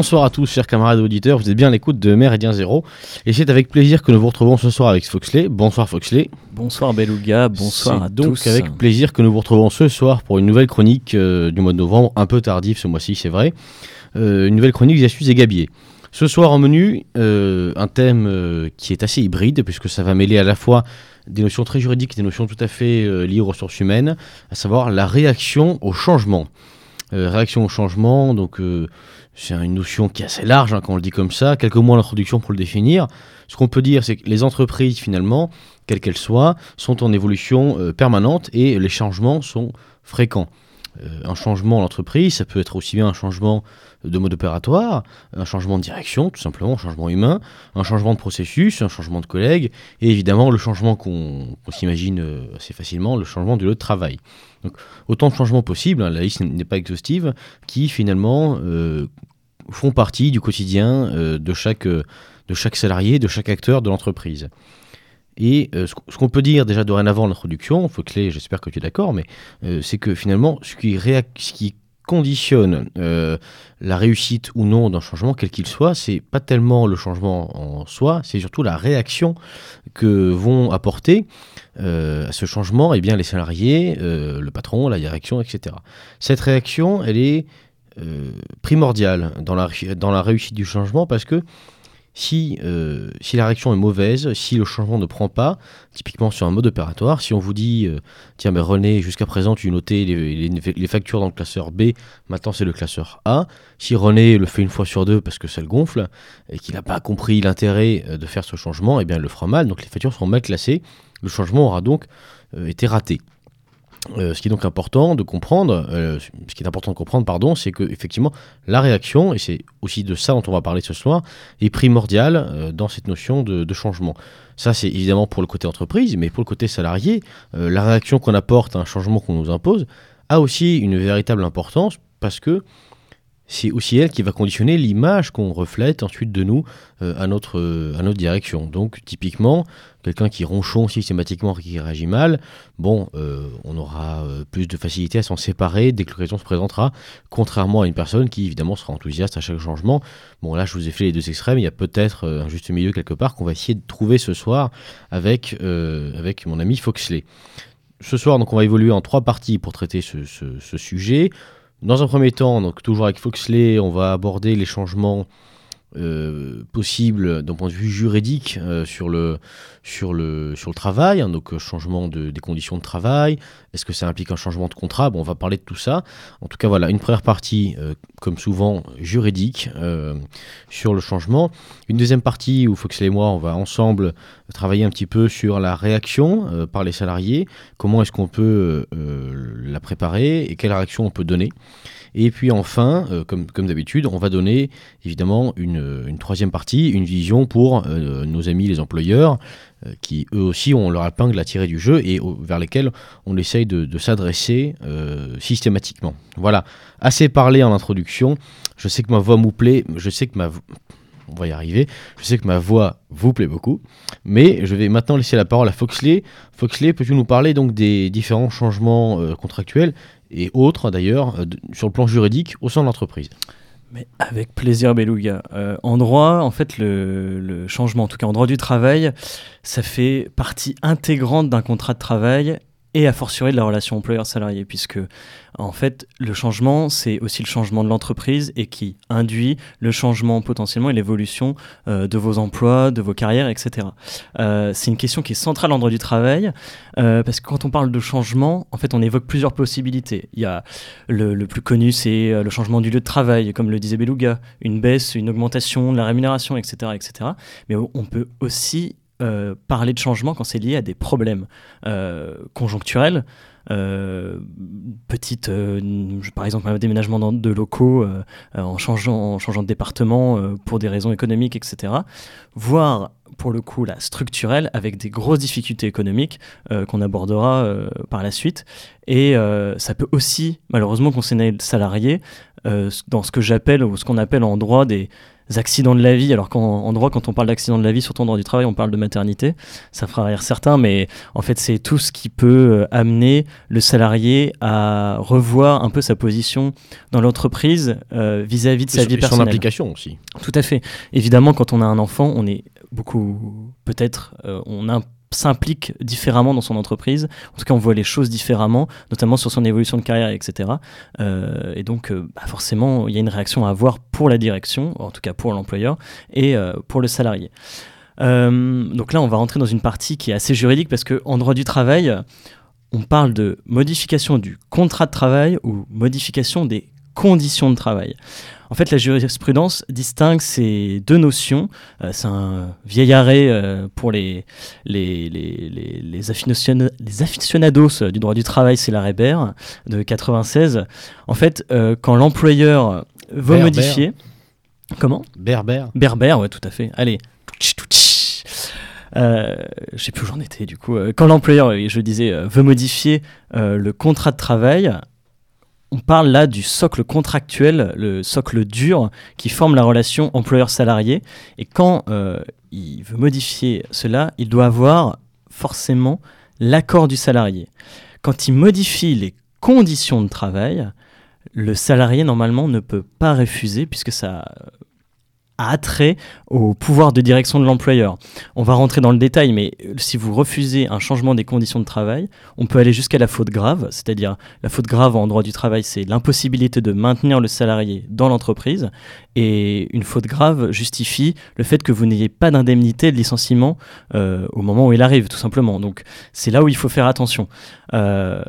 Bonsoir à tous, chers camarades auditeurs, vous êtes bien à l'écoute de Méridien Zéro. Et c'est avec plaisir que nous vous retrouvons ce soir avec Foxley. Bonsoir Foxley. Bonsoir Beluga, bonsoir à donc tous. avec plaisir que nous vous retrouvons ce soir pour une nouvelle chronique euh, du mois de novembre, un peu tardive ce mois-ci, c'est vrai. Euh, une nouvelle chronique des et Gabier. Ce soir en menu, euh, un thème qui est assez hybride, puisque ça va mêler à la fois des notions très juridiques et des notions tout à fait liées aux ressources humaines, à savoir la réaction au changement. réaction au changement, donc c'est une notion qui est assez large hein, quand on le dit comme ça. Quelques mots d'introduction pour le définir. Ce qu'on peut dire, c'est que les entreprises, finalement, quelles qu'elles soient, sont en évolution euh, permanente et les changements sont fréquents. Euh, un changement en entreprise, ça peut être aussi bien un changement de mode opératoire, un changement de direction, tout simplement, un changement humain, un changement de processus, un changement de collègues, et évidemment le changement qu'on s'imagine euh, assez facilement, le changement du lieu de travail. Donc autant de changements possibles, hein, la liste n'est pas exhaustive, qui finalement font partie du quotidien euh, de, chaque, de chaque salarié, de chaque acteur de l'entreprise. Et ce qu'on peut dire déjà dorénavant l'introduction, Fauclé, j'espère que tu es d'accord, mais c'est que finalement, ce qui, conditionne euh, la réussite ou non d'un changement, quel qu'il soit, c'est pas tellement le changement en soi, c'est surtout la réaction que vont apporter euh, à ce changement eh bien, les salariés, euh, le patron, la direction, etc. Cette réaction, elle est primordiale dans la, dans la réussite du changement parce que si, euh, si la réaction est mauvaise, si le changement ne prend pas, typiquement sur un mode opératoire, si on vous dit euh, tiens mais René, jusqu'à présent tu notais les, factures dans le classeur B, maintenant c'est le classeur A, si René le fait une fois sur deux parce que ça le gonfle et qu'il n'a pas compris l'intérêt euh, de faire ce changement, eh bien il le fera mal, donc les factures seront mal classées, le changement aura donc été raté. Euh, ce qui est donc important de comprendre, euh, c'est que effectivement la réaction, et c'est aussi de ça dont on va parler ce soir, est primordiale euh, dans cette notion de, changement. Ça, c'est évidemment pour le côté entreprise, mais pour le côté salarié, la réaction qu'on apporte à un changement qu'on nous impose a aussi une véritable importance parce que c'est aussi elle qui va conditionner l'image qu'on reflète ensuite de nous euh, à, notre, euh, à notre direction. Donc typiquement, quelqu'un qui ronchon systématiquement, qui réagit mal, bon, euh, on aura plus de facilité à s'en séparer dès que l'occasion se présentera, contrairement à une personne qui évidemment sera enthousiaste à chaque changement. Bon là, je vous ai fait les deux extrêmes, il y a peut-être un juste milieu quelque part qu'on va essayer de trouver ce soir avec, mon ami Foxley. Ce soir, donc, on va évoluer en trois parties pour traiter ce sujet. Dans un premier temps, donc toujours avec Foxley, on va aborder les changements euh, possibles d'un point de vue juridique euh, sur, le, sur, le, sur le travail, hein, donc euh, changement de, des conditions de travail, est-ce que ça implique un changement de contrat? Bon, on va parler de tout ça. En tout cas, voilà, une première partie, comme souvent, juridique sur le changement. Une deuxième partie où Foxley et moi, on va ensemble travailler un petit peu sur la réaction par les salariés, comment est-ce qu'on peut la préparer et quelle réaction on peut donner? Et puis enfin, euh, comme, d'habitude, on va donner évidemment une, troisième partie, une vision pour euh, nos amis les employeurs, euh, qui eux aussi ont leur épingle à tirer du jeu et vers lesquels on essaye de, de s'adresser systématiquement. Voilà, assez parlé en introduction. Je sais que ma voix vous plaît, je sais que ma on va y arriver. Je sais que ma voix vous plaît beaucoup, mais je vais maintenant laisser la parole à Foxley. Foxley, peux-tu nous parler donc des différents changements contractuels et autres d'ailleurs euh, sur le plan juridique au sein de l'entreprise. Mais avec plaisir, Beluga. Euh, en droit, en fait, le, le, changement, en tout cas en droit du travail, ça fait partie intégrante d'un contrat de travail et a fortiori de la relation employeur-salarié, puisque en fait le changement c'est aussi le changement de l'entreprise et qui induit le changement potentiellement et l'évolution euh, de vos emplois, de vos carrières, etc. Euh, c'est une question qui est centrale en droit du travail, euh, parce que quand on parle de changement, en fait on évoque plusieurs possibilités. Il y a le, le plus connu c'est le changement du lieu de travail, comme le disait Beluga, une baisse, une augmentation de la rémunération, etc., etc. Mais on peut aussi euh, parler de changement quand c'est lié à des problèmes euh, conjoncturels. Euh, petite, par exemple, un déménagement de locaux en, changeant, en changeant de département pour des raisons économiques, etc. Voire, pour le coup, la structurelle avec des grosses difficultés économiques qu'on abordera par la suite. Et ça peut aussi, malheureusement, concerner le salarié dans ce que j'appelle ou ce qu'on appelle en droit des accidents de la vie, alors qu'en droit, quand on parle d'accident de la vie, surtout en droit du travail, on parle de maternité. Ça fera rire certains, mais en fait, c'est tout ce qui peut euh, amener le salarié à revoir un peu sa position dans l'entreprise euh, vis-à-vis de sa vie personnelle. Son implication aussi. Tout à fait. Évidemment, quand on a un enfant, on est beaucoup, peut-être, euh, on a s'implique différemment dans son entreprise. En tout cas, on voit les choses différemment, notamment sur son évolution de carrière, etc. Euh, et donc, euh, bah, forcément, il y a une réaction à avoir pour la direction, en tout cas pour l'employeur, et euh, pour le salarié. donc là, on va rentrer dans une partie qui est assez juridique parce qu'en droit du travail, on parle de modification du contrat de travail ou modification des conditions de travail. En fait, la jurisprudence distingue ces deux notions. Euh, c'est un vieil arrêt euh, pour les, les, les, les, aficionados du droit du travail, c'est l'arrêt Baird de 96. En fait, euh, quand l'employeur veut modifier... Comment? Berber. Berber, ouais, tout à fait. Allez. Euh, je sais plus où j'en étais du coup. Quand l'employeur, je disais, veut modifier le contrat de travail, on parle là du socle contractuel, le socle dur qui forme la relation employeur-salarié. Et quand euh, il veut modifier cela, il doit avoir forcément l'accord du salarié. Quand il modifie les conditions de travail, le salarié normalement ne peut pas refuser puisque ça attrait au pouvoir de direction de l'employeur. On va rentrer dans le détail, mais si vous refusez un changement des conditions de travail, on peut aller jusqu'à la faute grave, c'est-à-dire la faute grave en droit du travail, c'est l'impossibilité de maintenir le salarié dans l'entreprise, et une faute grave justifie le fait que vous n'ayez pas d'indemnité de licenciement euh, au moment où il arrive, tout simplement. Donc c'est là où il faut faire attention. Euh,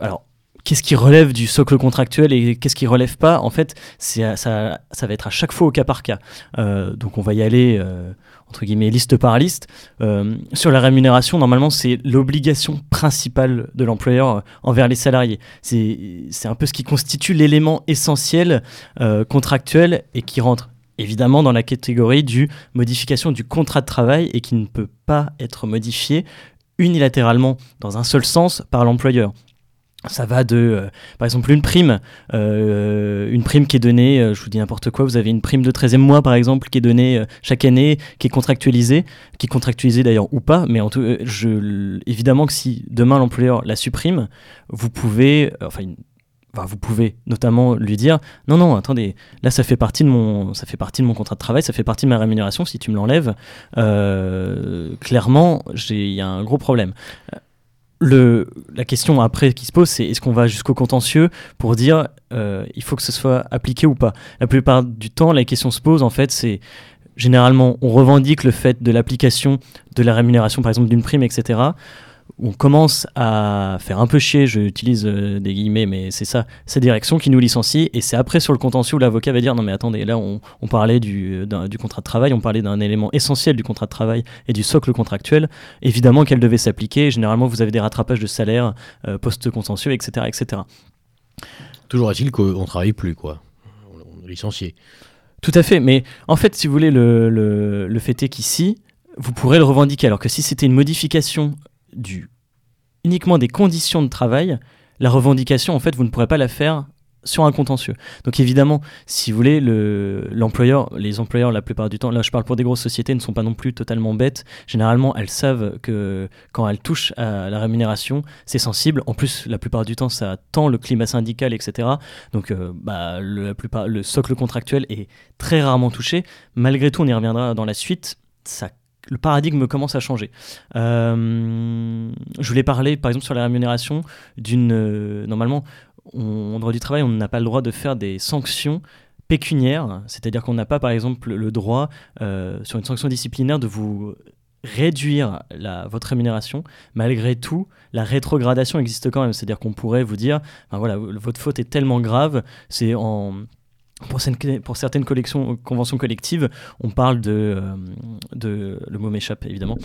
alors, qu'est-ce qui relève du socle contractuel et qu'est-ce qui relève pas En fait, ça, va être à chaque fois au cas par cas. Euh, donc on va y aller euh, entre guillemets liste par liste. Euh, sur la rémunération, normalement, c'est l'obligation principale de l'employeur envers les salariés. C'est un peu ce qui constitue l'élément essentiel contractuel et qui rentre évidemment dans la catégorie du modification du contrat de travail et qui ne peut pas être modifié unilatéralement dans un seul sens par l'employeur. Ça va de, euh, par exemple, une prime, euh, une prime qui est donnée, euh, je vous dis n'importe quoi, vous avez une prime de 13e mois, par exemple, qui est donnée chaque année, qui est contractualisée, qui est contractualisée d'ailleurs ou pas, mais en tout, évidemment que si demain l'employeur la supprime, vous pouvez, enfin, vous pouvez notamment lui dire non non attendez là ça fait partie de mon ça fait partie de mon contrat de travail ça fait partie de ma rémunération si tu me l'enlèves clairement il y a un gros problème la question après qui se pose, c'est est-ce qu'on va jusqu'au contentieux pour dire euh, il faut que ce soit appliqué ou pas? La plupart du temps, la question se pose en fait, c'est généralement on revendique le fait de l'application de la rémunération par exemple d'une prime, etc on commence à faire un peu chier, j'utilise euh, des guillemets, mais c'est ça, c'est direction qui nous licencie, et c'est après sur le contentieux où l'avocat va dire non mais attendez, là on, parlait du, du, contrat de travail, on parlait d'un élément essentiel du contrat de travail et du socle contractuel, évidemment qu'elle devait s'appliquer, généralement vous avez des rattrapages de salaire euh, post-contentieux, etc., etc. Toujours est-il qu'on ne travaille plus, quoi. On est licencié. Tout à fait, mais en fait, si vous voulez, le, le, le fait est qu'ici, vous pourrez le revendiquer, alors que si c'était une modification uniquement des conditions de travail, la revendication, en fait, vous ne pourrez pas la faire sur un contentieux. Donc évidemment, si vous voulez, l'employeur, les employeurs, la plupart du temps, là je parle pour des grosses sociétés, ne sont pas non plus totalement bêtes. Généralement, elles savent que quand elles touchent à la rémunération, c'est sensible. En plus, la plupart du temps, ça tend le climat syndical, etc. Donc euh, bah, le, la plupart, le socle contractuel est très rarement touché. Malgré tout, on y reviendra dans la suite. Ça le paradigme commence à changer. Euh, je voulais parler, par exemple, sur la rémunération d'une. Euh, normalement, en droit du travail, on n'a pas le droit de faire des sanctions pécuniaires, c'est-à-dire qu'on n'a pas, par exemple, le droit, euh, sur une sanction disciplinaire, de vous réduire votre rémunération. Malgré tout, la rétrogradation existe quand même, c'est-à-dire qu'on pourrait vous dire, ben voilà, votre faute est tellement grave, c'est en pour, pour, certaines collections, conventions collectives, on parle de, de le mot m'échappe évidemment.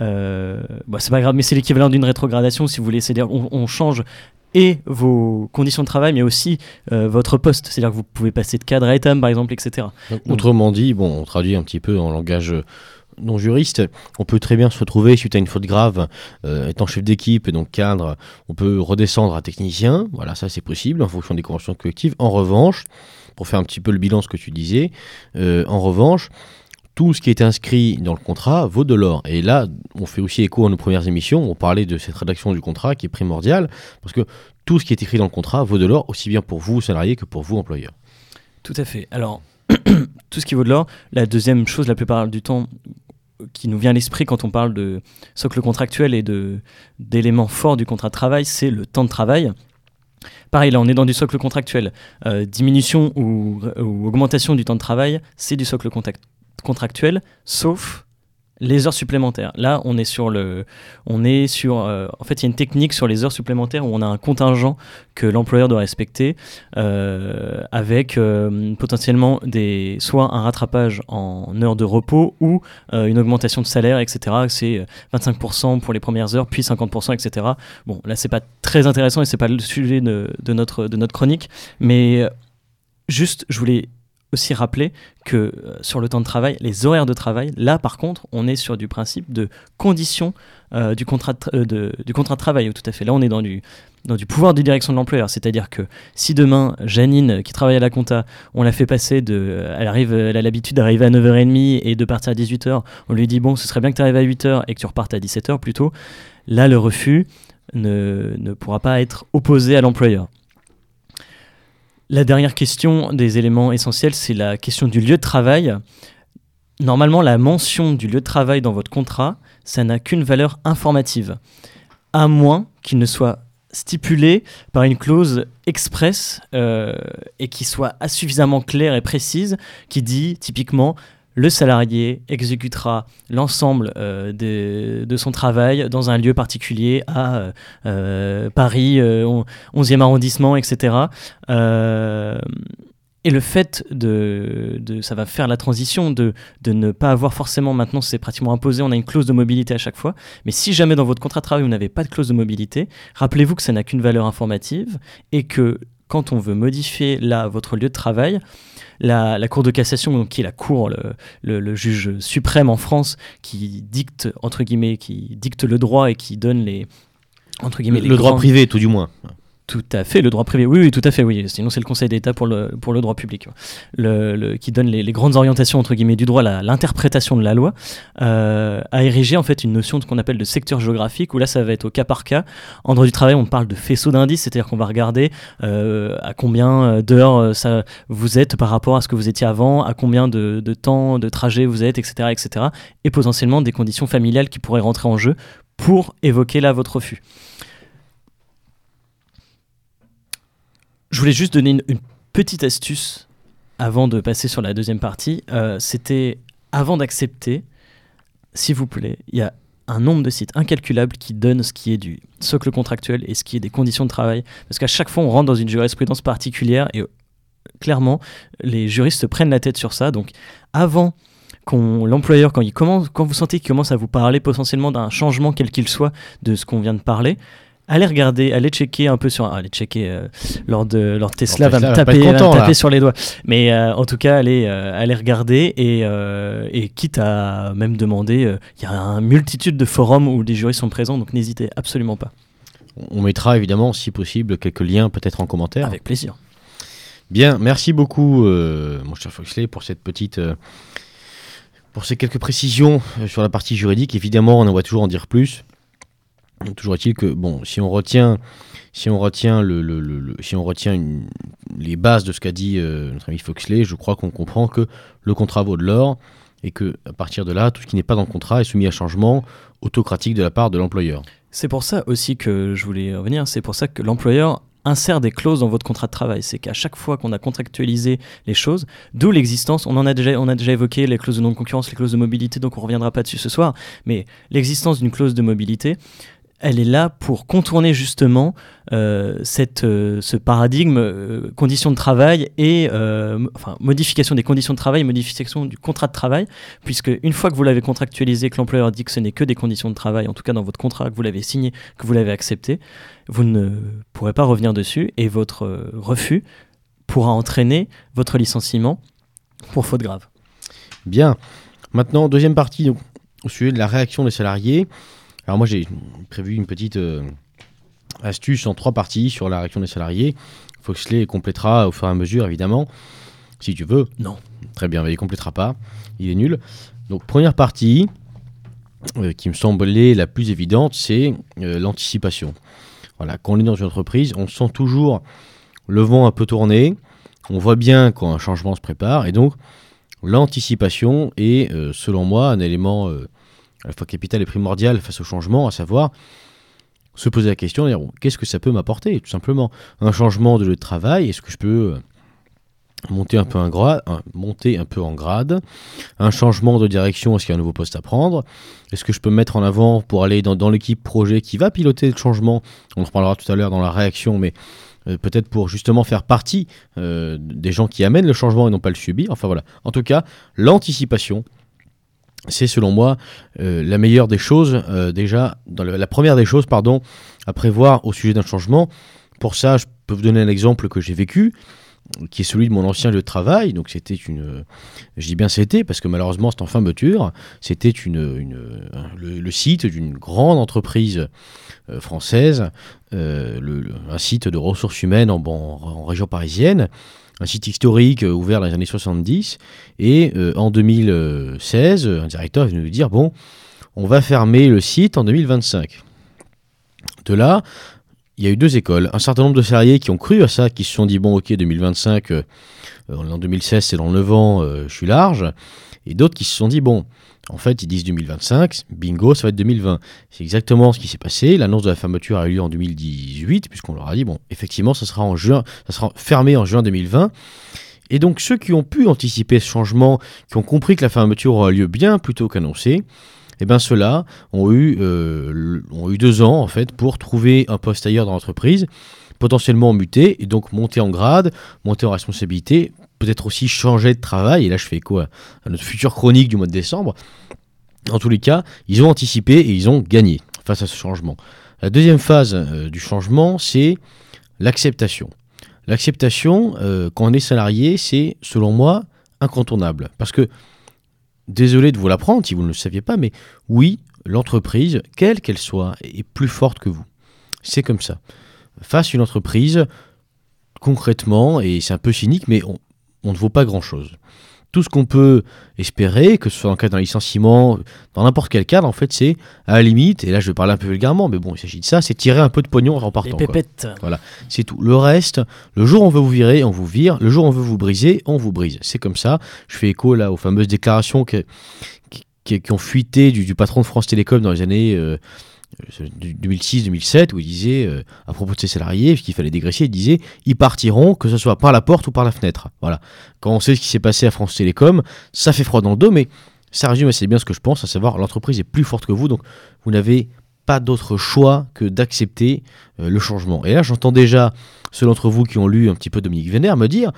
Euh, bah, c'est pas grave, mais c'est l'équivalent d'une rétrogradation si vous voulez. C'est-à-dire on, on, change et vos conditions de travail, mais aussi euh, votre poste. C'est-à-dire que vous pouvez passer de cadre à étam, par exemple, etc. autrement dit, bon, on traduit un petit peu en langage non juriste, on peut très bien se retrouver suite à une faute grave, euh, étant chef d'équipe et donc cadre, on peut redescendre à technicien. Voilà, ça c'est possible en fonction des conventions collectives. En revanche, pour faire un petit peu le bilan ce que tu disais, euh, en revanche, tout ce qui est inscrit dans le contrat vaut de l'or. Et là, on fait aussi écho à nos premières émissions, on parlait de cette rédaction du contrat qui est primordiale, parce que tout ce qui est écrit dans le contrat vaut de l'or, aussi bien pour vous, salariés, que pour vous, employeurs. Tout à fait. Alors, tout ce qui vaut de l'or, la deuxième chose, la plupart du temps, qui nous vient à l'esprit quand on parle de socle contractuel et d'éléments forts du contrat de travail, c'est le temps de travail. Pareil, là, on est dans du socle contractuel. Euh, diminution ou, ou, augmentation du temps de travail, c'est du socle contractuel, sauf les heures supplémentaires. Là, on est sur le, on est sur, euh, en fait, il y a une technique sur les heures supplémentaires où on a un contingent que l'employeur doit respecter, euh, avec euh, potentiellement des, soit un rattrapage en heures de repos ou une augmentation de salaire, etc. C'est 25% pour les premières heures, puis 50%, etc. Bon, là, c'est pas très intéressant et c'est pas le sujet de, de, notre de notre chronique, mais juste, je voulais aussi rappeler que euh, sur le temps de travail, les horaires de travail, là par contre, on est sur du principe de condition euh, du, contrat euh, de, du contrat de travail. Tout à fait. Là, on est dans du, dans du pouvoir de direction de l'employeur. C'est-à-dire que si demain, Janine, qui travaille à la compta, on la fait passer de. Elle, arrive, elle a l'habitude d'arriver à 9h30 et de partir à 18h, on lui dit bon, ce serait bien que tu arrives à 8h et que tu repartes à 17h plutôt. Là, le refus ne, ne pourra pas être opposé à l'employeur. La dernière question des éléments essentiels, c'est la question du lieu de travail. Normalement, la mention du lieu de travail dans votre contrat, ça n'a qu'une valeur informative, à moins qu'il ne soit stipulé par une clause express euh, et qui soit suffisamment claire et précise, qui dit typiquement le salarié exécutera l'ensemble euh, de, son travail dans un lieu particulier à euh, euh, Paris, 11e arrondissement, etc. Et le fait de, Ça va faire la transition de, de ne pas avoir forcément, maintenant c'est pratiquement imposé, on a une clause de mobilité à chaque fois. Mais si jamais dans votre contrat de travail vous n'avez pas de clause de mobilité, rappelez-vous que ça n'a qu'une valeur informative et que quand on veut modifier là votre lieu de travail, la, Cour de cassation, qui est la Cour, le, juge suprême en France, qui dicte, entre guillemets, qui dicte le droit et qui donne les, entre guillemets, le, droit privé, tout du moins. Tout à fait, le droit privé. Oui, oui, tout à fait, oui. Sinon, c'est le Conseil d'État pour le, pour le droit public, le, qui donne les, grandes orientations entre guillemets du droit, l'interprétation de la loi, euh, a érigé en fait une notion de qu'on appelle de secteur géographique, où là, ça va être au cas par cas. En droit du travail, on parle de faisceau d'indices, c'est-à-dire qu'on va regarder euh, à combien euh, d'heures ça vous êtes par rapport à ce que vous étiez avant, à combien de, de temps de trajet vous êtes, etc., etc., et potentiellement des conditions familiales qui pourraient rentrer en jeu pour évoquer là votre refus. Je voulais juste donner une, petite astuce avant de passer sur la deuxième partie. Euh, c'était avant d'accepter, s'il vous plaît, il y a un nombre de sites incalculable qui donnent ce qui est du socle contractuel et ce qui est des conditions de travail. Parce qu'à chaque fois, on rentre dans une jurisprudence particulière et clairement, les juristes prennent la tête sur ça. Donc, avant qu'on l'employeur, quand, il commence, quand vous sentez qu'il commence à vous parler potentiellement d'un changement quel qu'il soit de ce qu'on vient de parler, allez regarder, allez checker un peu sur, allez checker euh, lors de leur Tesla, va me taper, taper sur les doigts. Mais euh, en tout cas, allez, euh, allez regarder et, et, quitte à même demander, il y a une multitude de forums où des jurys sont présents, donc n'hésitez absolument pas. On mettra évidemment, si possible, quelques liens peut-être en commentaire. Avec plaisir. Bien, merci beaucoup, mon cher Foxley, pour cette petite. pour ces quelques précisions sur la partie juridique, évidemment, on en va toujours en dire plus. Toujours est-il que, bon, si on retient, si on retient, le, le, le, si on retient les bases de ce qu'a dit euh, notre ami Foxley, je crois qu'on comprend que le contrat vaut de l'or et que à partir de là, tout ce qui n'est pas dans le contrat est soumis à changement autocratique de la part de l'employeur. C'est pour ça aussi que je voulais revenir, c'est pour ça que l'employeur insère des clauses dans votre contrat de travail. C'est qu'à chaque fois qu'on a contractualisé les choses, d'où l'existence, on en a déjà, on a déjà évoqué les clauses de non-concurrence, les clauses de mobilité, donc on reviendra pas dessus ce soir, mais l'existence d'une clause de mobilité, elle est là pour contourner justement euh, cette, euh, ce paradigme euh, conditions de travail et enfin, modification des conditions de travail, modification du contrat de travail, puisque une fois que vous l'avez contractualisé, que l'employeur dit que ce n'est que des conditions de travail, en tout cas dans votre contrat, que vous l'avez signé, que vous l'avez accepté, vous ne pourrez pas revenir dessus et votre refus pourra entraîner votre licenciement pour faute grave. Bien. Maintenant, deuxième partie, au sujet de la réaction des salariés. Alors moi j'ai prévu une petite euh, astuce en trois parties sur la réaction des salariés. Foxley complétera au fur et à mesure évidemment, si tu veux. Non. Très bien, mais il complétera pas, il est nul. Donc première partie, euh, qui me semble la plus évidente, c'est euh, l'anticipation. Voilà, quand on est dans une entreprise, on sent toujours le vent un peu tourné, on voit bien quand un changement se prépare, et donc l'anticipation est, selon moi, un élément la fois capital et primordial face au changement, à savoir se poser la question, qu'est-ce que ça peut m'apporter, tout simplement? Un changement de travail, est-ce que je peux euh, monter un peu, un grade, monter un peu en grade? Un changement de direction, est-ce qu'il y a un nouveau poste à prendre? Est-ce que je peux me mettre en avant pour aller dans, l'équipe projet qui va piloter le changement? On en reparlera tout à l'heure dans la réaction, mais euh, peut-être pour justement faire partie euh, des gens qui amènent le changement et non pas le subir. Enfin voilà. En tout cas, l'anticipation, c'est selon moi euh, la meilleure des choses, euh, déjà, dans la première des choses, pardon, à prévoir au sujet d'un changement. Pour ça, je peux vous donner un exemple que j'ai vécu, qui est celui de mon ancien lieu de travail. Donc c'était une, je dis bien c'était parce que malheureusement c'est en fin de C'était une, le, site d'une grande entreprise euh, française, un site de ressources humaines en région parisienne un site historique euh, ouvert dans les années 70. Et euh, en 2016, un directeur est venu nous dire, bon, on va fermer le site en 2025. De là, il y a eu deux écoles. Un certain nombre de salariés qui ont cru à ça, qui se sont dit, bon, ok, 2025, euh, en 2016, c'est dans le 9 ans, je suis large. Et d'autres qui se sont dit, bon, en fait, ils disent 2025, bingo, ça va être 2020. C'est exactement ce qui s'est passé. L'annonce de la fermeture a eu lieu en 2018, puisqu'on leur a dit, bon, effectivement, ça sera en juin, ça sera fermé en juin 2020. Et donc, ceux qui ont pu anticiper ce changement, qui ont compris que la fermeture aura lieu bien plus tôt qu'annoncé, eh bien, ceux-là ont, eu, euh, ont eu deux ans, en fait, pour trouver un poste ailleurs dans l'entreprise, potentiellement muter, et donc monter en grade, monter en responsabilité, peut-être aussi changer de travail. Et là, je fais quoi? À notre future chronique du mois de décembre. En tous les cas, ils ont anticipé et ils ont gagné face à ce changement. La deuxième phase euh, du changement, c'est l'acceptation. L'acceptation, euh, quand on est salarié, c'est, selon moi, incontournable. Parce que, désolé de vous l'apprendre si vous ne le saviez pas, mais oui, l'entreprise, quelle qu'elle soit, est plus forte que vous. C'est comme ça. Face à une entreprise, concrètement, et c'est un peu cynique, mais on, on ne vaut pas grand-chose. Tout ce qu'on peut espérer, que ce soit en cas d'un licenciement, dans n'importe quel cadre, en fait, c'est à la limite, et là je vais parler un peu vulgairement, mais bon, il s'agit de ça, c'est tirer un peu de pognon en partant. Les pépettes. Voilà, c'est tout. Le reste, le jour où on veut vous virer, on vous vire. Le jour où on veut vous briser, on vous brise. C'est comme ça. Je fais écho là aux fameuses déclarations qui, qui, ont fuité du, patron de France Télécom dans les années. Euh, 2006-2007 où il disait euh, à propos de ses salariés qu'il fallait dégraisser, il disait ils partiront que ce soit par la porte ou par la fenêtre. Voilà. Quand on sait ce qui s'est passé à France Télécom, ça fait froid dans le dos, mais ça résume assez bien ce que je pense, à savoir l'entreprise est plus forte que vous, donc vous n'avez pas d'autre choix que d'accepter euh, le changement. Et là, j'entends déjà ceux d'entre vous qui ont lu un petit peu Dominique Vénère me dire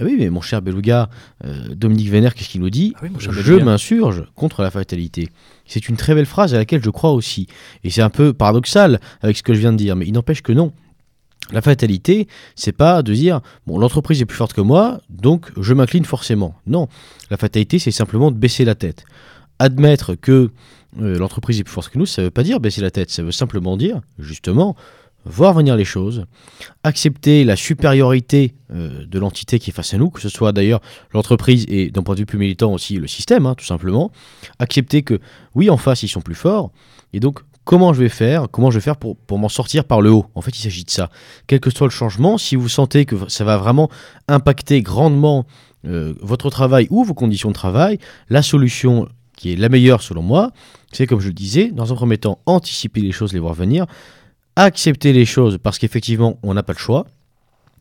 oui, mais mon cher Beluga, euh, Dominique Vénère, qu'est-ce qu'il nous dit ah Je m'insurge contre la fatalité. C'est une très belle phrase à laquelle je crois aussi. Et c'est un peu paradoxal avec ce que je viens de dire, mais il n'empêche que non. La fatalité, c'est pas de dire bon l'entreprise est plus forte que moi, donc je m'incline forcément. Non, la fatalité, c'est simplement de baisser la tête. Admettre que euh, l'entreprise est plus forte que nous, ça ne veut pas dire baisser la tête, ça veut simplement dire justement voir venir les choses, accepter la supériorité euh, de l'entité qui est face à nous, que ce soit d'ailleurs l'entreprise et d'un point de vue plus militant aussi le système, hein, tout simplement, accepter que oui, en face, ils sont plus forts, et donc comment je vais faire, comment je vais faire pour, pour m'en sortir par le haut? En fait, il s'agit de ça. Quel que soit le changement, si vous sentez que ça va vraiment impacter grandement euh, votre travail ou vos conditions de travail, la solution qui est la meilleure selon moi, c'est comme je le disais, dans un premier temps, anticiper les choses, les voir venir, accepter les choses parce qu'effectivement, on n'a pas le choix,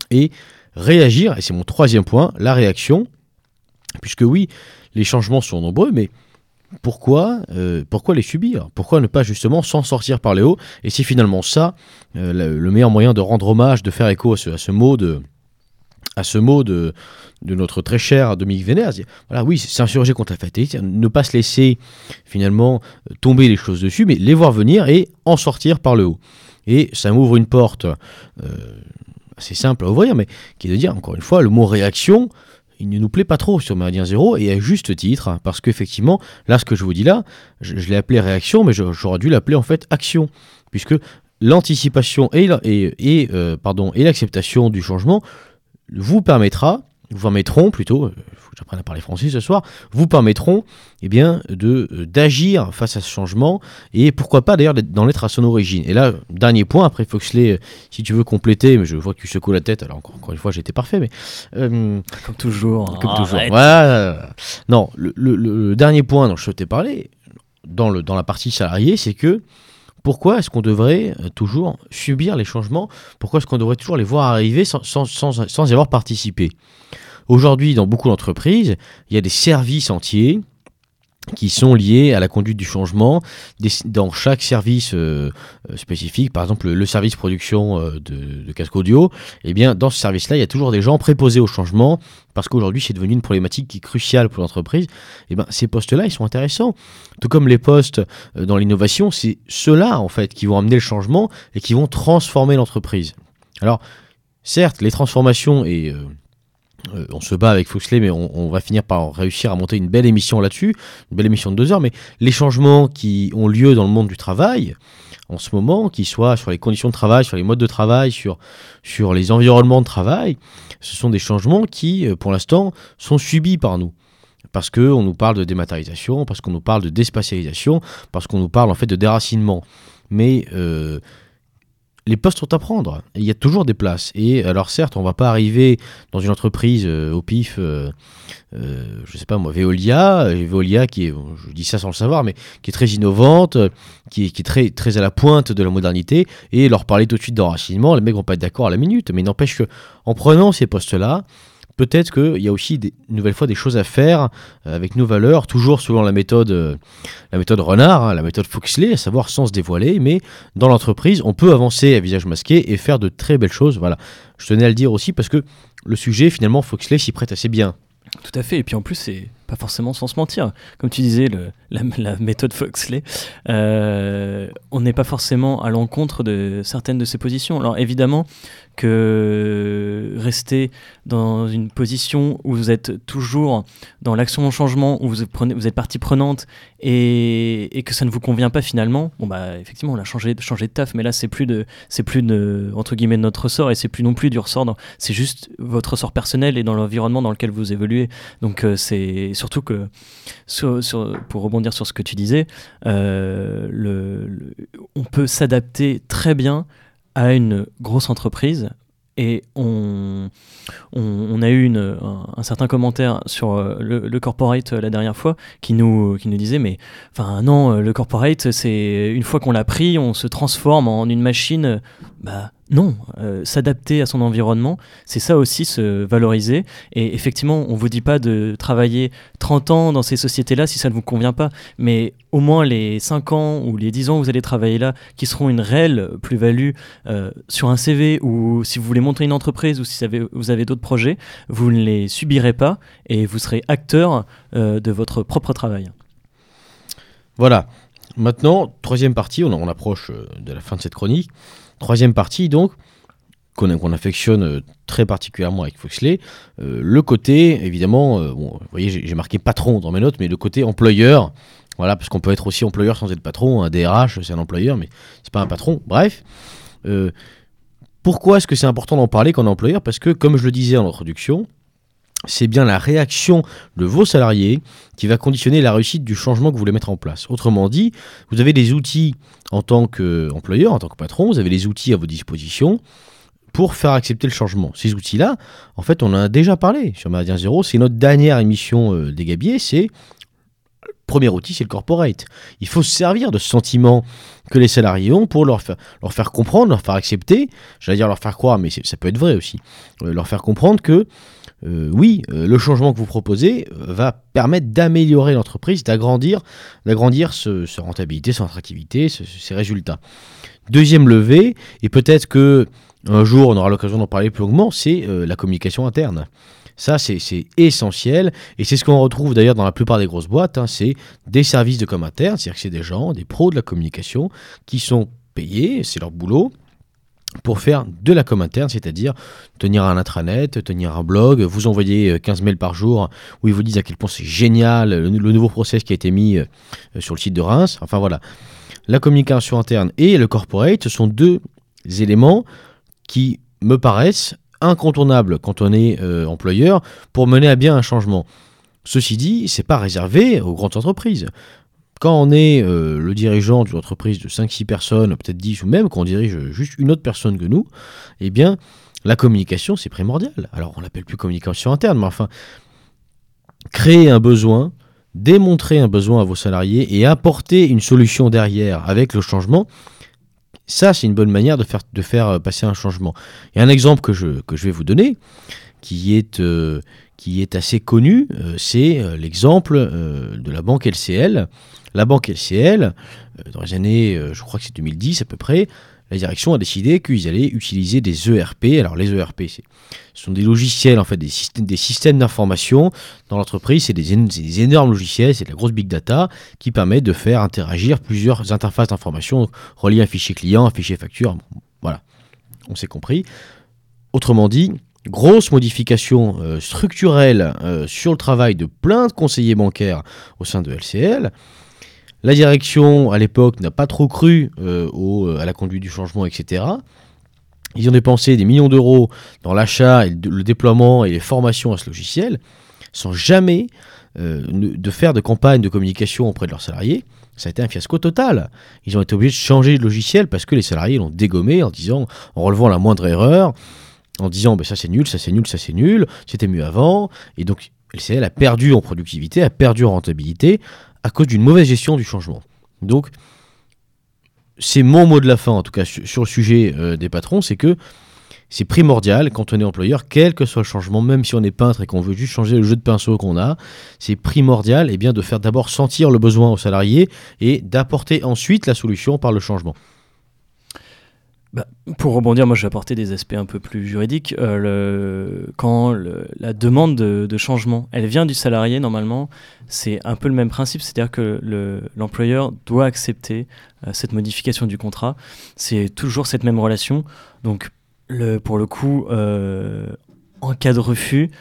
et réagir, et c'est mon troisième point, la réaction, puisque oui, les changements sont nombreux, mais pourquoi, euh, pourquoi les subir? Pourquoi ne pas justement s'en sortir par les hauts? Et c'est finalement ça euh, le, le meilleur moyen de rendre hommage, de faire écho à ce, mot de à ce mot de, notre très cher Dominique Vénère. Voilà, oui, s'insurger contre la fatalité, ne pas se laisser finalement euh, tomber les choses dessus, mais les voir venir et en sortir par le haut. Et ça m'ouvre une porte euh, assez simple à ouvrir, mais qui est de dire, encore une fois, le mot réaction, il ne nous plaît pas trop sur Méridien Zéro, et à juste titre, hein, parce qu'effectivement, là, ce que je vous dis là, je, l'ai appelé réaction, mais j'aurais dû l'appeler en fait action, puisque l'anticipation et, euh, l'acceptation du changement vous permettra, vous permettront plutôt, il faut que j'apprenne à parler français ce soir, vous permettront eh bien, de euh, d'agir face à ce changement et pourquoi pas d'ailleurs d'être- d'en être à son origine. Et là, dernier point, après Foxley, euh, si tu veux compléter, mais je vois que tu secoues la tête, alors encore, encore une fois, j'étais parfait, mais... euh, Comme toujours. comme Ah, toujours. Voilà. Non, le, le- le dernier point dont je t'ai parlé, dans, le, dans la partie salariée, c'est que pourquoi est-ce qu'on devrait euh, toujours subir les changements? Pourquoi est-ce qu'on devrait toujours les voir arriver sans, y avoir participé? Aujourd'hui, dans beaucoup d'entreprises, il y a des services entiers qui sont liés à la conduite du changement dans chaque service euh, euh, spécifique, par exemple le, service production euh, de, de casque audio, eh bien dans ce service-là, il y a toujours des gens préposés au changement parce qu'aujourd'hui c'est devenu une problématique qui est cruciale pour l'entreprise. Eh bien ces postes-là, ils sont intéressants. Tout comme les postes euh, dans l'innovation, c'est ceux-là en fait qui vont amener le changement et qui vont transformer l'entreprise. Alors certes, les transformations et euh, on se bat avec Foxley, mais on, on va finir par réussir à monter une belle émission là-dessus, une belle émission de deux heures. Mais les changements qui ont lieu dans le monde du travail, en ce moment, qu'ils soient sur les conditions de travail, sur les modes de travail, sur, sur les environnements de travail, ce sont des changements qui, euh, pour l'instant, sont subis par nous. Parce qu'on nous parle de dématérialisation, parce qu'on nous parle de déspatialisation, parce qu'on nous parle en fait de déracinement. Mais euh, les postes sont à prendre. Il y a toujours des places. Et alors certes, on va pas arriver dans une entreprise euh, au pif, euh, euh, je sais pas moi, Veolia, Veolia qui est, je dis ça sans le savoir, mais qui est très innovante, qui est, qui est très, très à la pointe de la modernité, et leur parler tout de suite d'enracinement, les mecs vont pas être d'accord à la minute. Mais n'empêche que en prenant ces postes-là, peut-être qu'il y a aussi des, une nouvelle fois des choses à faire euh, avec nos valeurs, toujours selon la méthode, euh, la méthode Renard, hein, la méthode Foxley, à savoir sans se dévoiler, mais dans l'entreprise, on peut avancer à visage masqué et faire de très belles choses. Voilà. Je tenais à le dire aussi parce que le sujet, finalement, Foxley s'y prête assez bien. Tout à fait. Et puis en plus, c'est pas forcément sans se mentir. Comme tu disais, le- la, méthode Foxley, euh, on n'est pas forcément à l'encontre de certaines de ses positions. Alors évidemment que rester dans une position où vous êtes toujours dans l'action au changement, où vous prenez- vous êtes partie prenante et, et que ça ne vous convient pas finalement, bon bah effectivement on a changé, changé de taf, mais là c'est plus de, c'est plus de entre guillemets notre ressort et c'est plus non plus du ressort, c'est juste votre ressort personnel et dans l'environnement dans lequel vous évoluez. Donc euh, c'est surtout que, pour rebondir sur ce que tu disais, euh, on peut s'adapter très bien à une grosse entreprise. Et on, a eu un, certain commentaire sur euh, le, corporate euh, la dernière fois qui nous, disait mais enfin non le corporate c'est une fois qu'on l'a pris on se transforme en une machine bah non euh, s'adapter à son environnement c'est ça aussi se valoriser et effectivement, on vous dit pas de travailler 30 ans dans ces sociétés-là si ça ne vous convient pas, mais au moins les 5 ans ou les 10 ans où vous allez travailler là, qui seront une réelle plus-value euh, sur un CV ou si vous voulez monter une entreprise ou si vous avez, d'autres projets, vous ne les subirez pas et vous serez acteur euh, de votre propre travail. Voilà. Maintenant, troisième partie, on, approche de la fin de cette chronique. Troisième partie, donc, qu'on affectionne euh, très particulièrement avec Foxley. Euh, le côté, évidemment, euh, vous voyez, j'ai marqué patron dans mes notes, mais le côté employeur. Voilà, parce qu'on peut être aussi employeur sans être patron. Un DRH, c'est un employeur, mais c'est pas un patron. Bref. Pourquoi est-ce que c'est important d'en parler quand on est employeur? Parce que, comme je le disais en introduction, c'est bien la réaction de vos salariés qui va conditionner la réussite du changement que vous voulez mettre en place. Autrement dit, vous avez des outils en tant qu'employeur, en tant que patron, vous avez les outils à vos dispositions pour faire accepter le changement. Ces outils-là, en fait, on en a déjà parlé sur Méridien Zéro. C'est notre dernière émission euh, des Gabiers. C'est premier outil, c'est le corporate. Il faut se servir de ce sentiment que les salariés ont pour leur faire, comprendre, leur faire accepter, j'allais dire leur faire croire, mais ça peut être vrai aussi, euh, leur faire comprendre que euh, oui, euh, le changement que vous proposez va permettre d'améliorer l'entreprise, d'agrandir, d'agrandir sa rentabilité, son attractivité, ses résultats. Deuxième levée, et peut-être que un jour on aura l'occasion d'en parler plus longuement, c'est la communication interne. Ça, c'est essentiel. Et c'est ce qu'on retrouve d'ailleurs dans la plupart des grosses boîtes. Hein, c'est des services de com interne, c'est-à-dire que c'est des gens, des pros de la communication, qui sont payés, c'est leur boulot, pour faire de la com interne, c'est-à-dire tenir un intranet, tenir un blog, vous envoyer 15 euh, mails par jour où ils vous disent à quel point c'est génial le, nouveau process qui a été mis euh, sur le site de Reims. Enfin voilà. La communication interne et le corporate, ce sont deux éléments qui me paraissent incontournable quand on est euh, employeur pour mener à bien un changement. Ceci dit, c'est pas réservé aux grandes entreprises. Quand on est euh, le dirigeant d'une entreprise de 5-6 personnes, peut-être 10 ou même qu'on dirige juste une autre personne que nous, eh bien, la communication, c'est primordial. Alors, on l'appelle plus communication interne, mais enfin, créer un besoin, démontrer un besoin à vos salariés et apporter une solution derrière avec le changement, ça, c'est une bonne manière de faire, de faire euh, passer un changement. Et un exemple que je, que je vais vous donner, qui est, euh, qui est assez connu, euh, c'est l'exemple de la banque LCL. La banque LCL, dans les années, je crois que c'est 2010 à peu près, la direction a décidé qu'ils allaient utiliser des ERP. Alors les ERP, ce sont des logiciels, en fait, des systèmes, des d'information dans l'entreprise. C'est des, énormes logiciels, c'est de la grosse big data qui permet de faire interagir plusieurs interfaces d'information reliées à un fichier client, un fichier facture. Voilà, on s'est compris. Autrement dit, grosse modification euh, structurelle euh, sur le travail de plein de conseillers bancaires au sein de LCL. La direction, à l'époque, n'a pas trop cru euh, euh, à la conduite du changement, etc. Ils ont dépensé des millions d'euros dans l'achat, le déploiement et les formations à ce logiciel, sans jamais euh, de faire de campagne de communication auprès de leurs salariés. Ça a été un fiasco total. Ils ont été obligés de changer de logiciel parce que les salariés l'ont dégommé en disant, en relevant la moindre erreur, en disant ben ça c'est nul, ça c'est nul, ça c'est nul, c'était mieux avant. Et donc LCL a perdu en productivité, a perdu en rentabilité, à cause d'une mauvaise gestion du changement. Donc, c'est mon mot de la fin, en tout cas sur le sujet euh, des patrons, c'est que c'est primordial quand on est employeur, quel que soit le changement, même si on est peintre et qu'on veut juste changer le jeu de pinceau qu'on a, c'est primordial et eh bien, de faire d'abord sentir le besoin aux salariés et d'apporter ensuite la solution par le changement. Bah, pour rebondir, moi j'ai apporté des aspects un peu plus juridiques. Euh, quand la demande de, changement, elle vient du salarié, normalement, c'est un peu le même principe, c'est-à-dire que l'employeur doit accepter euh, cette modification du contrat. C'est toujours cette même relation. Donc, pour le coup, euh, en cas de refus,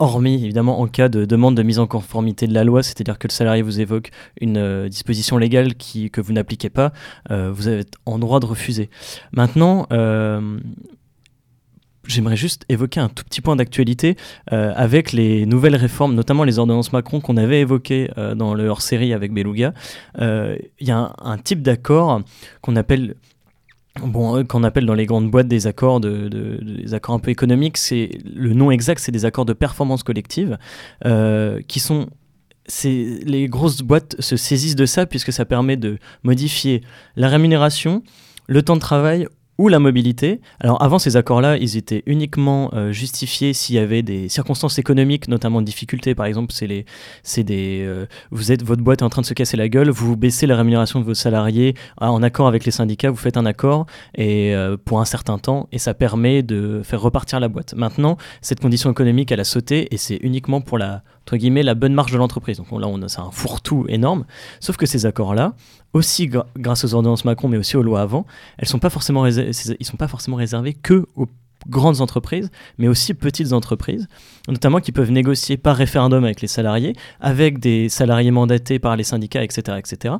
hormis évidemment en cas de demande de mise en conformité de la loi, c'est-à-dire que le salarié vous évoque une euh, disposition légale que vous n'appliquez pas, euh, vous êtes en droit de refuser. Maintenant, euh, J'aimerais juste évoquer un tout petit point d'actualité avec les nouvelles réformes, notamment les ordonnances Macron qu'on avait évoquées dans le hors-série avec Beluga. Il y a un type d'accord qu'on appelle bon, euh, qu'on appelle dans les grandes boîtes des accords, de, des accords un peu économiques, c'est le nom exact, c'est des accords de performance collective, euh, qui sont les grosses boîtes se saisissent de ça puisque ça permet de modifier la rémunération, le temps de travail ou la mobilité. Alors avant ces accords-là, ils étaient uniquement euh, justifiés s'il y avait des circonstances économiques, notamment difficultés. Par exemple, c'est les, c'est des, euh, vous êtes, votre boîte est en train de se casser la gueule, vous baissez la rémunération de vos salariés ah, en accord avec les syndicats, vous faites un accord et euh, pour un certain temps et ça permet de faire repartir la boîte. Maintenant, cette condition économique, elle a sauté et c'est uniquement pour la entre guillemets, la bonne marge de l'entreprise. Donc là, on a, c'est un fourre-tout énorme. Sauf que ces accords-là, aussi grâce aux ordonnances Macron, mais aussi aux lois avant, elles sont pas forcément ils sont pas forcément réservés que aux grandes entreprises, mais aussi petites entreprises, notamment qui peuvent négocier par référendum avec les salariés, avec des salariés mandatés par les syndicats, etc., etc.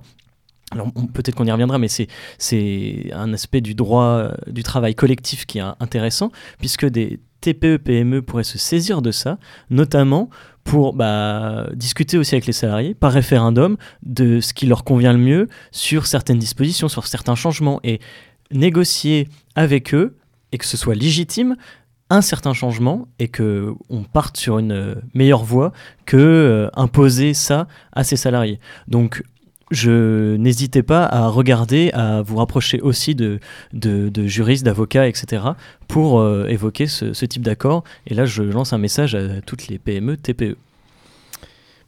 Alors peut-être qu'on y reviendra, mais c'est, c'est un aspect du droit du travail collectif qui est intéressant, puisque des TPE, PME pourraient se saisir de ça, notamment pour bah, discuter aussi avec les salariés par référendum de ce qui leur convient le mieux sur certaines dispositions, sur certains changements et négocier avec eux et que ce soit légitime un certain changement et que on parte sur une meilleure voie que euh, imposer ça à ses salariés. Donc je n'hésitez pas à regarder, à vous rapprocher aussi de, de, juristes, d'avocats, etc. pour euh, évoquer ce, ce type d'accord. Et là, je lance un message à toutes les PME, TPE.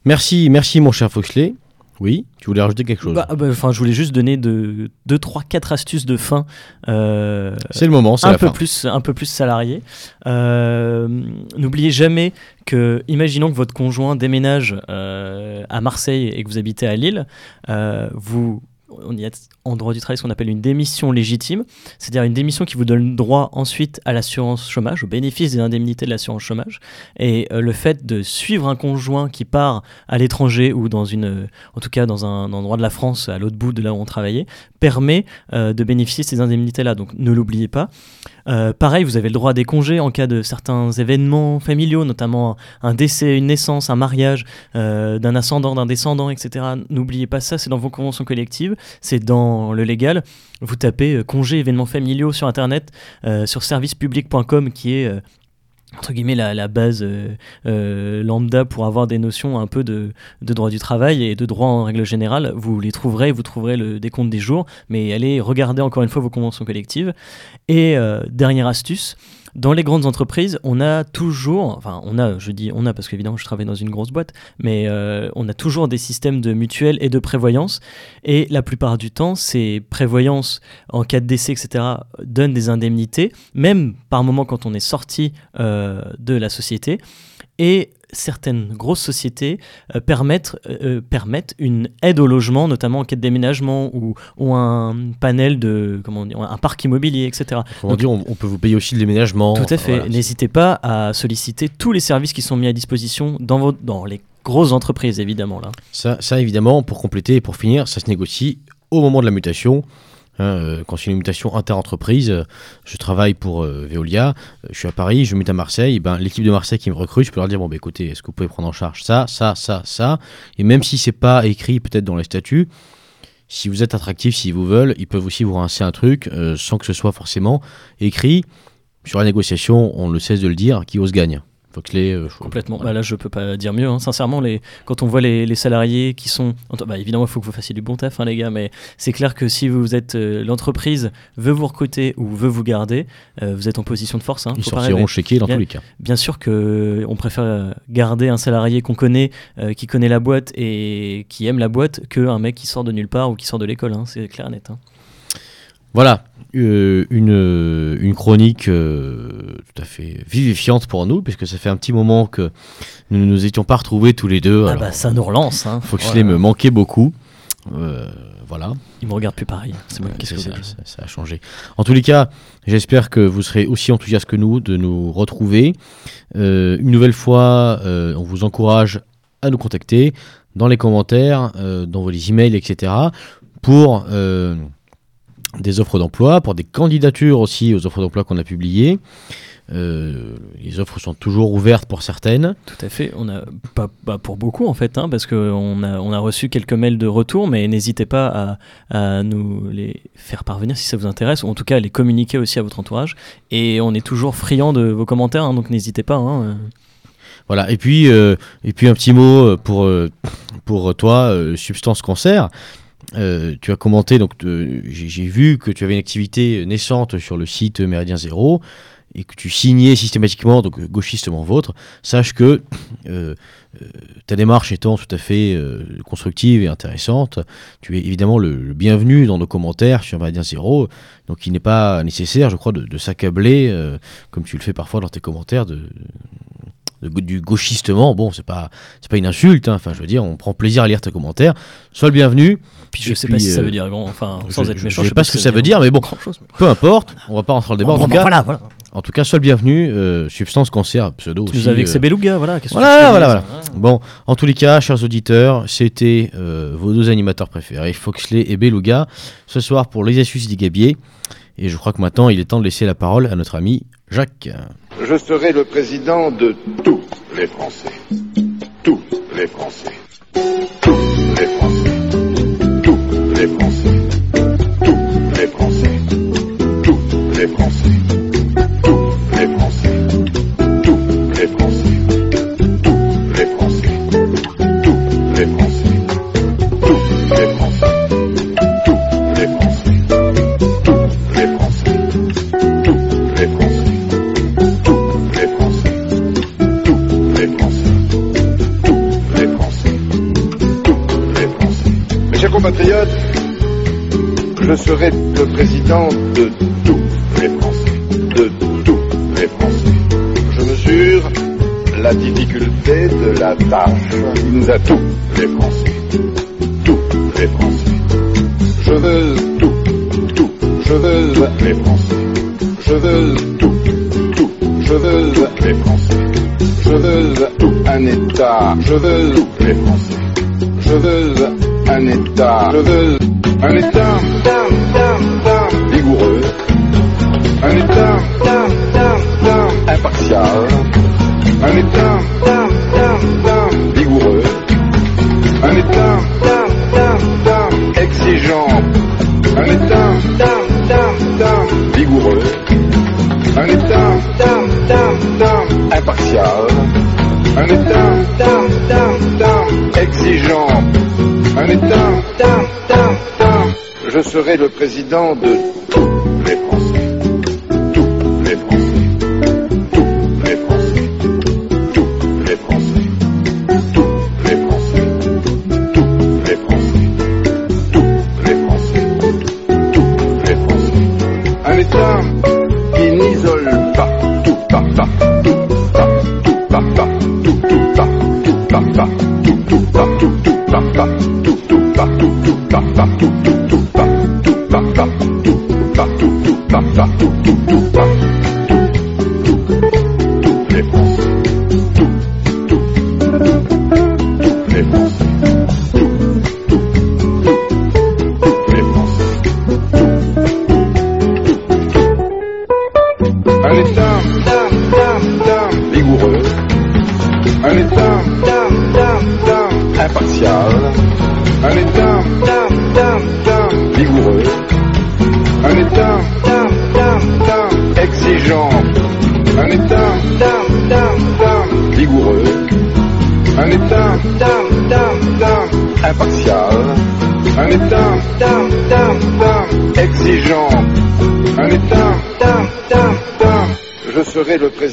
Merci, merci mon cher Foxley. Oui, tu voulais rajouter quelque chose bah, bah, Enfin, je voulais juste donner 2, 3, 4 astuces de fin. Euh, c'est le moment, c'est un la peu fin. Plus, un peu plus salarié. Euh, n'oubliez jamais que, imaginons que votre conjoint déménage euh, à Marseille et que vous habitez à Lille, vous on y a en droit du travail ce qu'on appelle une démission légitime, c'est-à-dire une démission qui vous donne droit ensuite à l'assurance chômage, au bénéfice des indemnités de l'assurance chômage. Et euh, le fait de suivre un conjoint qui part à l'étranger ou dans une, en tout cas dans un, endroit de la France, à l'autre bout de là où on travaillait, permet euh, de bénéficier de ces indemnités-là. Donc ne l'oubliez pas. Euh, pareil, vous avez le droit à des congés en cas de certains événements familiaux, notamment un décès, une naissance, un mariage d'un ascendant, d'un descendant, etc. N'oubliez pas ça, c'est dans vos conventions collectives, c'est dans le légal. Vous tapez congés événements familiaux sur Internet, sur servicepublic.com qui est entre guillemets la, base euh, euh, lambda pour avoir des notions un peu de, droit du travail et de droit en règle générale, vous les trouverez, vous trouverez le décompte des jours, mais allez regarder encore une fois vos conventions collectives. Et euh, dernière astuce, dans les grandes entreprises, on a toujours, enfin on a, je dis on a parce qu'évidemment je travaille dans une grosse boîte, mais euh, on a toujours des systèmes de mutuelle et de prévoyance. Et la plupart du temps, ces prévoyances en cas de décès, etc., donnent des indemnités, même par moment quand on est sorti euh, de la société. Et certaines grosses sociétés euh, permettent, euh, euh, permettent une aide au logement, notamment en cas de déménagement ou, ou un panel de, comment dire, un parc immobilier, etc. on, on, peut vous payer aussi le déménagement. Tout à fait. N'hésitez pas à solliciter tous les services qui sont mis à disposition dans, vos, dans les grosses entreprises, évidemment. Là. Ça, ça, évidemment, pour compléter et pour finir, ça se négocie au moment de la mutation. Hein, euh, quand c'est une mutation inter-entreprise, euh, je travaille pour euh, Veolia, je suis à Paris, je mute à Marseille, ben, l'équipe de Marseille qui me recrute, je peux leur dire bon, bah, écoutez, est-ce que vous pouvez prendre en charge ça, ça, ça, ça? Et même si c'est pas écrit peut-être dans les statuts, si vous êtes attractif, s'ils vous veulent, ils peuvent aussi vous rincer un truc sans que ce soit forcément écrit. Sur la négociation, on ne cesse de le dire, qui ose gagne. Euh, Complètement. Bah là, je peux pas dire mieux. Hein. Sincèrement, les... quand on voit les, salariés qui sont. Bah, évidemment, il faut que vous fassiez du bon taf, hein, les gars, mais c'est clair que si vous êtes. Euh, l'entreprise veut vous recruter ou veut vous garder, euh, vous êtes en position de force. Hein, Ils sortiront chéqués dans tous les cas. Bien sûr qu'on préfère garder un salarié qu'on connaît, qui connaît la boîte et qui aime la boîte, qu'un mec qui sort de nulle part ou qui sort de l'école. C'est clair net. Voilà, euh, une, euh, une chronique euh, tout à fait vivifiante pour nous, puisque ça fait un petit moment que nous ne nous étions pas retrouvés tous les deux. Ah bah ça nous relance. Hein. Foxley me manquait beaucoup. voilà. Il me regarde plus pareil. C'est moi qui ça, ça, a changé. En tous les cas, j'espère que vous serez aussi enthousiastes que nous de nous retrouver. une nouvelle fois, on vous encourage à nous contacter dans les commentaires, dans vos emails, etc. pour des offres d'emploi, pour des candidatures aussi aux offres d'emploi qu'on a publiées. Euh, les offres sont toujours ouvertes pour certaines. Tout à fait. On a pas, pour beaucoup en fait, hein, parce qu'on a, on a reçu quelques mails de retour, mais n'hésitez pas à, à, nous les faire parvenir si ça vous intéresse, ou en tout cas à les communiquer aussi à votre entourage. Et on est toujours friand de vos commentaires, hein, donc n'hésitez pas. Hein. Voilà. Et puis, euh, et puis un petit mot pour, euh, pour toi, Substance Cancer. Euh, tu as commenté, donc j'ai vu que tu avais une activité naissante sur le site Méridien Zéro et que tu signais systématiquement, donc gauchistement vôtre, sache que euh, euh, ta démarche étant tout à fait constructive et intéressante, tu es évidemment le, bienvenu dans nos commentaires sur Méridien Zéro, donc il n'est pas nécessaire, je crois, de, s'accabler, comme tu le fais parfois dans tes commentaires, de, du gauchistement, bon, c'est pas, pas une insulte, hein. enfin, je veux dire, on prend plaisir à lire tes commentaires. Sois le bienvenu. Puis je sais pas si ça veut dire, enfin, sans être méchant. Je sais pas ce que ça veut dire, mais bon, peu importe, on va pas rentrer dans le débat. en, tout cas, voilà, voilà. en tout cas, sois le bienvenu. Euh, substance cancer, pseudo. Tu nous avec ces belugas, voilà. Voilà, voilà, voilà. Bon, en tous les cas, chers auditeurs, c'était euh, vos deux animateurs préférés, Foxley et Beluga, ce soir pour les astuces Gabier. Et je crois que maintenant, il est temps de laisser la parole à notre ami Jacques. Je serai le président de tous les Français. Tous les Français. Les Français. Tous les Français. Tous les Français. Je serai le président de tous les Français. De tous les Français. Je mesure la difficulté de la tâche qui nous a tous les Français. Tous les Français. Je veux tout, tout. Je veux les Français. Je veux tout, tout. Je veux les Français. Je veux tout un État. Je veux tous les Français. Je veux un État. Je un État vigoureux. Un État impartial. Un État vigoureux. Un État exigeant. Un État vigoureux. Un État impartial. Un État exigeant. Un État je serai le président de tous les Français. Tous les Français. Tous les Français. Tous les Français. Tous les Français. Tous les Français. Tous les Français. Tous les Français. Un État qui n'isole pas. Tout par pas. Tout par tout par pas. Tout tout par tout par pas. Tout tout par tout tout par pas.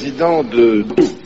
Président de.